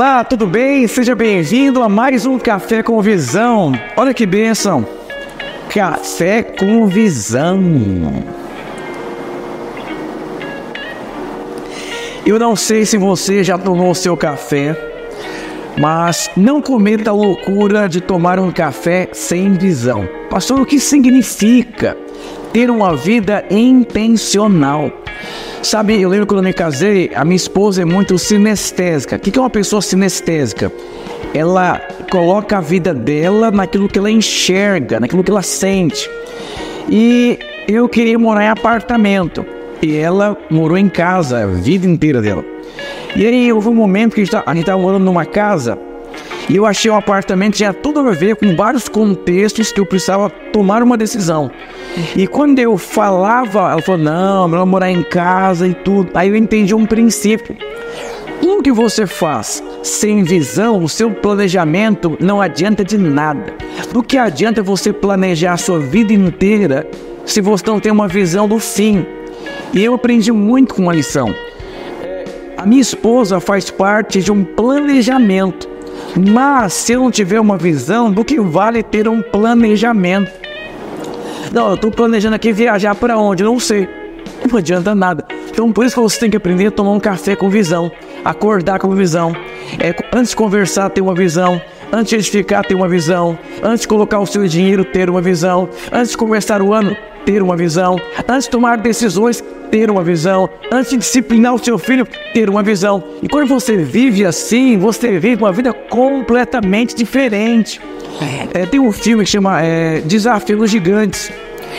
Olá, tudo bem? Seja bem-vindo a mais um Café com Visão. Olha que bênção! Café com Visão. Eu não sei se você já tomou seu café, mas não cometa a loucura de tomar um café sem visão. Pastor, o que significa ter uma vida intencional? Sabe, eu lembro quando eu me casei, a minha esposa é muito sinestésica. O que é uma pessoa sinestésica? Ela coloca a vida dela naquilo que ela enxerga, naquilo que ela sente. E eu queria morar em apartamento. E ela morou em casa a vida inteira dela. E aí houve um momento que a gente estava morando numa casa e eu achei um apartamento que tinha tudo a ver com vários contextos que eu precisava tomar uma decisão. E quando eu falava, ela falou: não, melhor morar em casa e tudo. Aí eu entendi um princípio. O que você faz sem visão, o seu planejamento não adianta de nada. Do que adianta você planejar a sua vida inteira se você não tem uma visão do fim? E eu aprendi muito com uma lição. A minha esposa faz parte de um planejamento. Mas se eu não tiver uma visão, do que vale ter um planejamento? Não, eu estou planejando aqui viajar para onde? Não sei. Não adianta nada. Então por isso que você tem que aprender a tomar um café com visão, acordar com visão. É, antes de conversar, ter uma visão. Antes de edificar, ter uma visão. Antes de colocar o seu dinheiro, ter uma visão. Antes de começar o ano, ter uma visão. Antes de tomar decisões, ter uma visão. Antes de disciplinar o seu filho, ter uma visão. E quando você vive assim, você vive uma vida completamente diferente. É, tem um filme que chama é, Desafios Gigantes.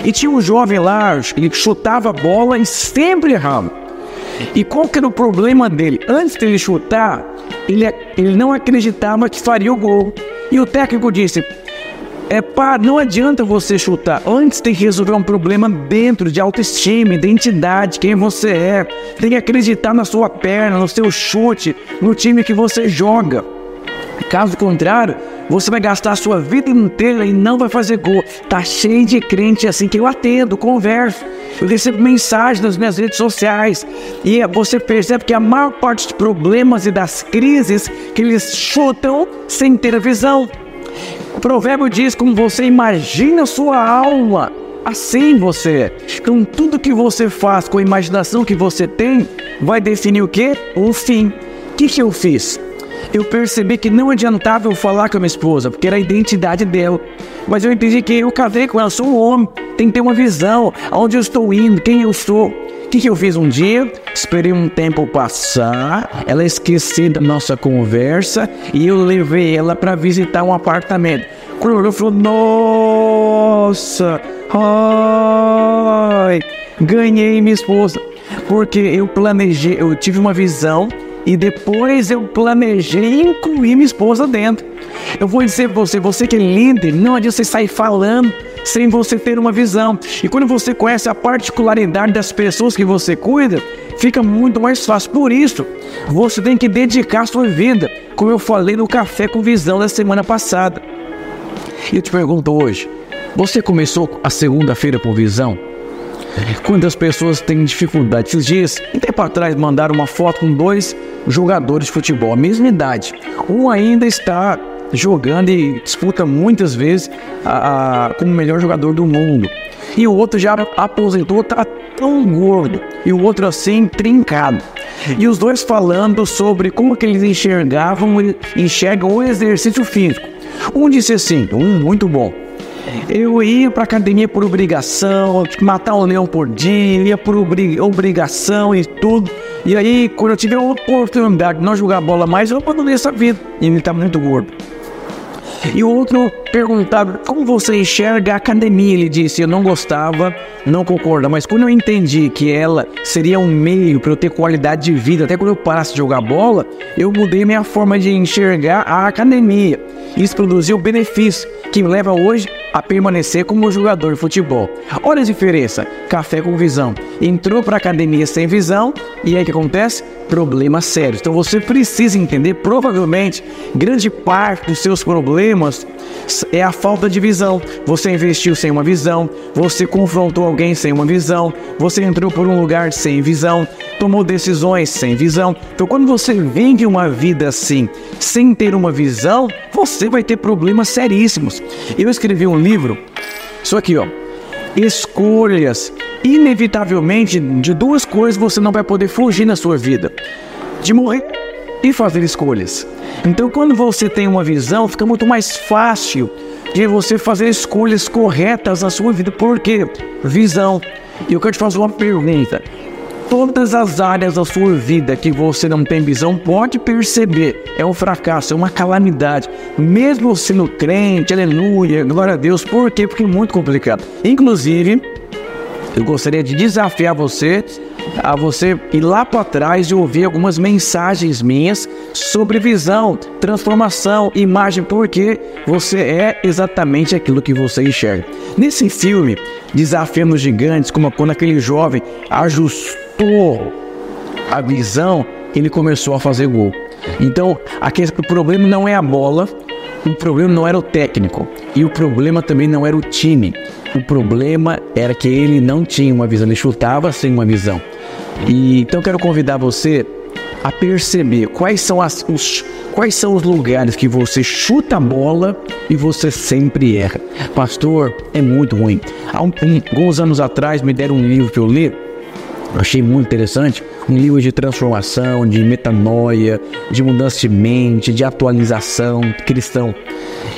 E tinha um jovem lá, ele chutava a bola e sempre errava. E qual que era o problema dele? Antes de ele chutar, ele, ele não acreditava que faria o gol. E o técnico disse: é pá, não adianta você chutar. Antes tem que resolver um problema dentro de autoestima, identidade, quem você é. Tem que acreditar na sua perna, no seu chute, no time que você joga. Caso contrário, você vai gastar a sua vida inteira e não vai fazer gol. Tá cheio de crente assim que eu atendo, converso. Eu recebo mensagens nas minhas redes sociais e você percebe que a maior parte dos problemas e das crises que eles chutam sem ter a visão. O provérbio diz como você imagina sua alma, assim você é. Então tudo que você faz com a imaginação que você tem vai definir o que? O fim. O que, que eu fiz? Eu percebi que não adiantava eu falar com a minha esposa, porque era a identidade dela. Mas eu entendi que eu casei com ela, sou um homem, tem que ter uma visão, aonde eu estou indo, quem eu sou. O que, que eu fiz um dia? Esperei um tempo passar, ela esqueceu da nossa conversa e eu levei ela para visitar um apartamento. Quando ela falou, nossa, ai, ganhei minha esposa. Porque eu planejei, eu tive uma visão e depois eu planejei incluir minha esposa dentro. Eu vou dizer para você, você que é líder, não adianta você sair falando sem você ter uma visão. E quando você conhece a particularidade das pessoas que você cuida, fica muito mais fácil. Por isso, você tem que dedicar sua vida, como eu falei no Café com Visão da semana passada. E eu te pergunto hoje, você começou a segunda-feira com visão? Quantas pessoas têm dificuldade? Esses dias, um tempo atrás, mandaram uma foto com dois jogadores de futebol, a mesma idade. Um ainda está jogando e disputa muitas vezes a, a, como o melhor jogador do mundo. E o outro já aposentou, tá tão gordo. E o outro assim, trincado. E os dois falando sobre como que eles enxergavam, enxergam o exercício físico. Um disse assim, um muito bom. Eu ia para academia por obrigação, matar um leão por dia, ia por obrigação e tudo. E aí, quando eu tive a oportunidade de não jogar bola mais, eu abandonei essa vida. E ele tá muito gordo. E o outro perguntava como você enxerga a academia. Ele disse: Eu não gostava, não concorda, mas quando eu entendi que ela seria um meio para eu ter qualidade de vida, até quando eu parasse de jogar bola, eu mudei minha forma de enxergar a academia. Isso produziu benefício que me leva hoje a permanecer como jogador de futebol. Olha a diferença: café com visão. Entrou para academia sem visão, E aí o que acontece? Problemas sérios. Então você precisa entender, provavelmente, grande parte dos seus problemas é a falta de visão. Você investiu sem uma visão, você confrontou alguém sem uma visão, você entrou por um lugar sem visão, tomou decisões sem visão. Então, quando você vive uma vida assim, sem ter uma visão, você vai ter problemas seríssimos. Eu escrevi um livro, isso aqui, ó. Escolhas. Inevitavelmente, de duas coisas você não vai poder fugir na sua vida: de morrer e fazer escolhas. Então, quando você tem uma visão, fica muito mais fácil de você fazer escolhas corretas na sua vida. Por quê? Visão. E eu quero te fazer uma pergunta. Todas as áreas da sua vida que você não tem visão, pode perceber, é um fracasso, é uma calamidade. Mesmo sendo crente, aleluia, glória a Deus. Por quê? Porque é muito complicado. Inclusive, eu gostaria de desafiar você a você ir lá para trás e ouvir algumas mensagens minhas sobre visão, transformação, imagem, porque você é exatamente aquilo que você enxerga. Nesse filme, Desafiando os Gigantes, como quando aquele jovem ajustou a visão, ele começou a fazer gol. Então, aquele, o problema não é a bola, o problema não era o técnico e o problema também não era o time. O problema era que ele não tinha uma visão, ele chutava sem uma visão. E então quero convidar você a perceber quais são, as, os, quais são os lugares que você chuta a bola e você sempre erra. Pastor, é muito ruim. Há um, alguns anos atrás me deram um livro que eu li, achei muito interessante, um livro de transformação, de metanoia, de mudança de mente, de atualização cristão.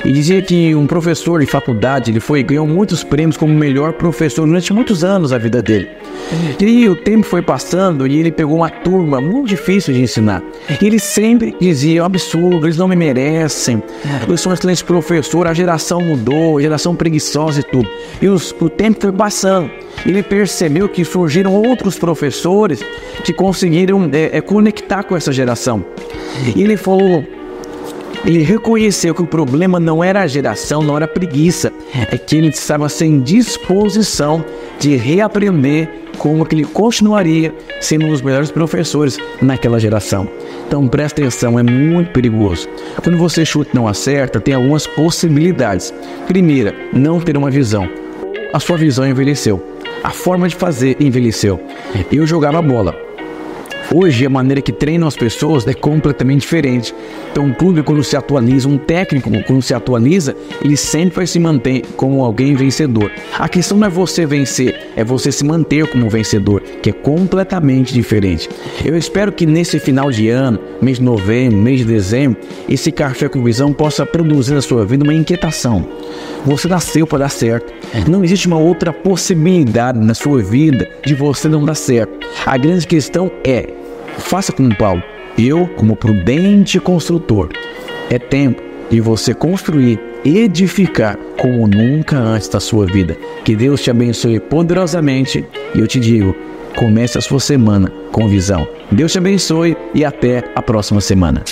E dizia que um professor de faculdade, ele foi ganhou muitos prêmios como melhor professor durante muitos anos da vida dele. E o tempo foi passando e ele pegou uma turma muito difícil de ensinar. E ele sempre dizia: é absurdo, eles não me merecem. Eu sou um excelente professor, a geração mudou, a geração preguiçosa e tudo. E os, o tempo foi passando. Ele percebeu que surgiram outros professores que conseguiram é, é, conectar com essa geração. Ele falou: ele reconheceu que o problema não era a geração, não era a preguiça, é que ele estava sem disposição de reaprender como que ele continuaria sendo um dos melhores professores naquela geração. Então presta atenção, é muito perigoso. Quando você chuta e não acerta, tem algumas possibilidades. Primeira, não ter uma visão. A sua visão envelheceu. A forma de fazer envelheceu. Eu jogava bola. Hoje a maneira que treinam as pessoas é completamente diferente. Então, um clube, quando se atualiza, um técnico, quando se atualiza, ele sempre vai se manter como alguém vencedor. A questão não é você vencer, é você se manter como vencedor, que é completamente diferente. Eu espero que nesse final de ano, mês de novembro, mês de dezembro, esse café com visão possa produzir na sua vida uma inquietação. Você nasceu para dar certo. Não existe uma outra possibilidade na sua vida de você não dar certo. A grande questão é Faça como Paulo. Eu, como prudente construtor, é tempo de você construir, edificar como nunca antes da sua vida. Que Deus te abençoe poderosamente e eu te digo, comece a sua semana com visão. Deus te abençoe e até a próxima semana.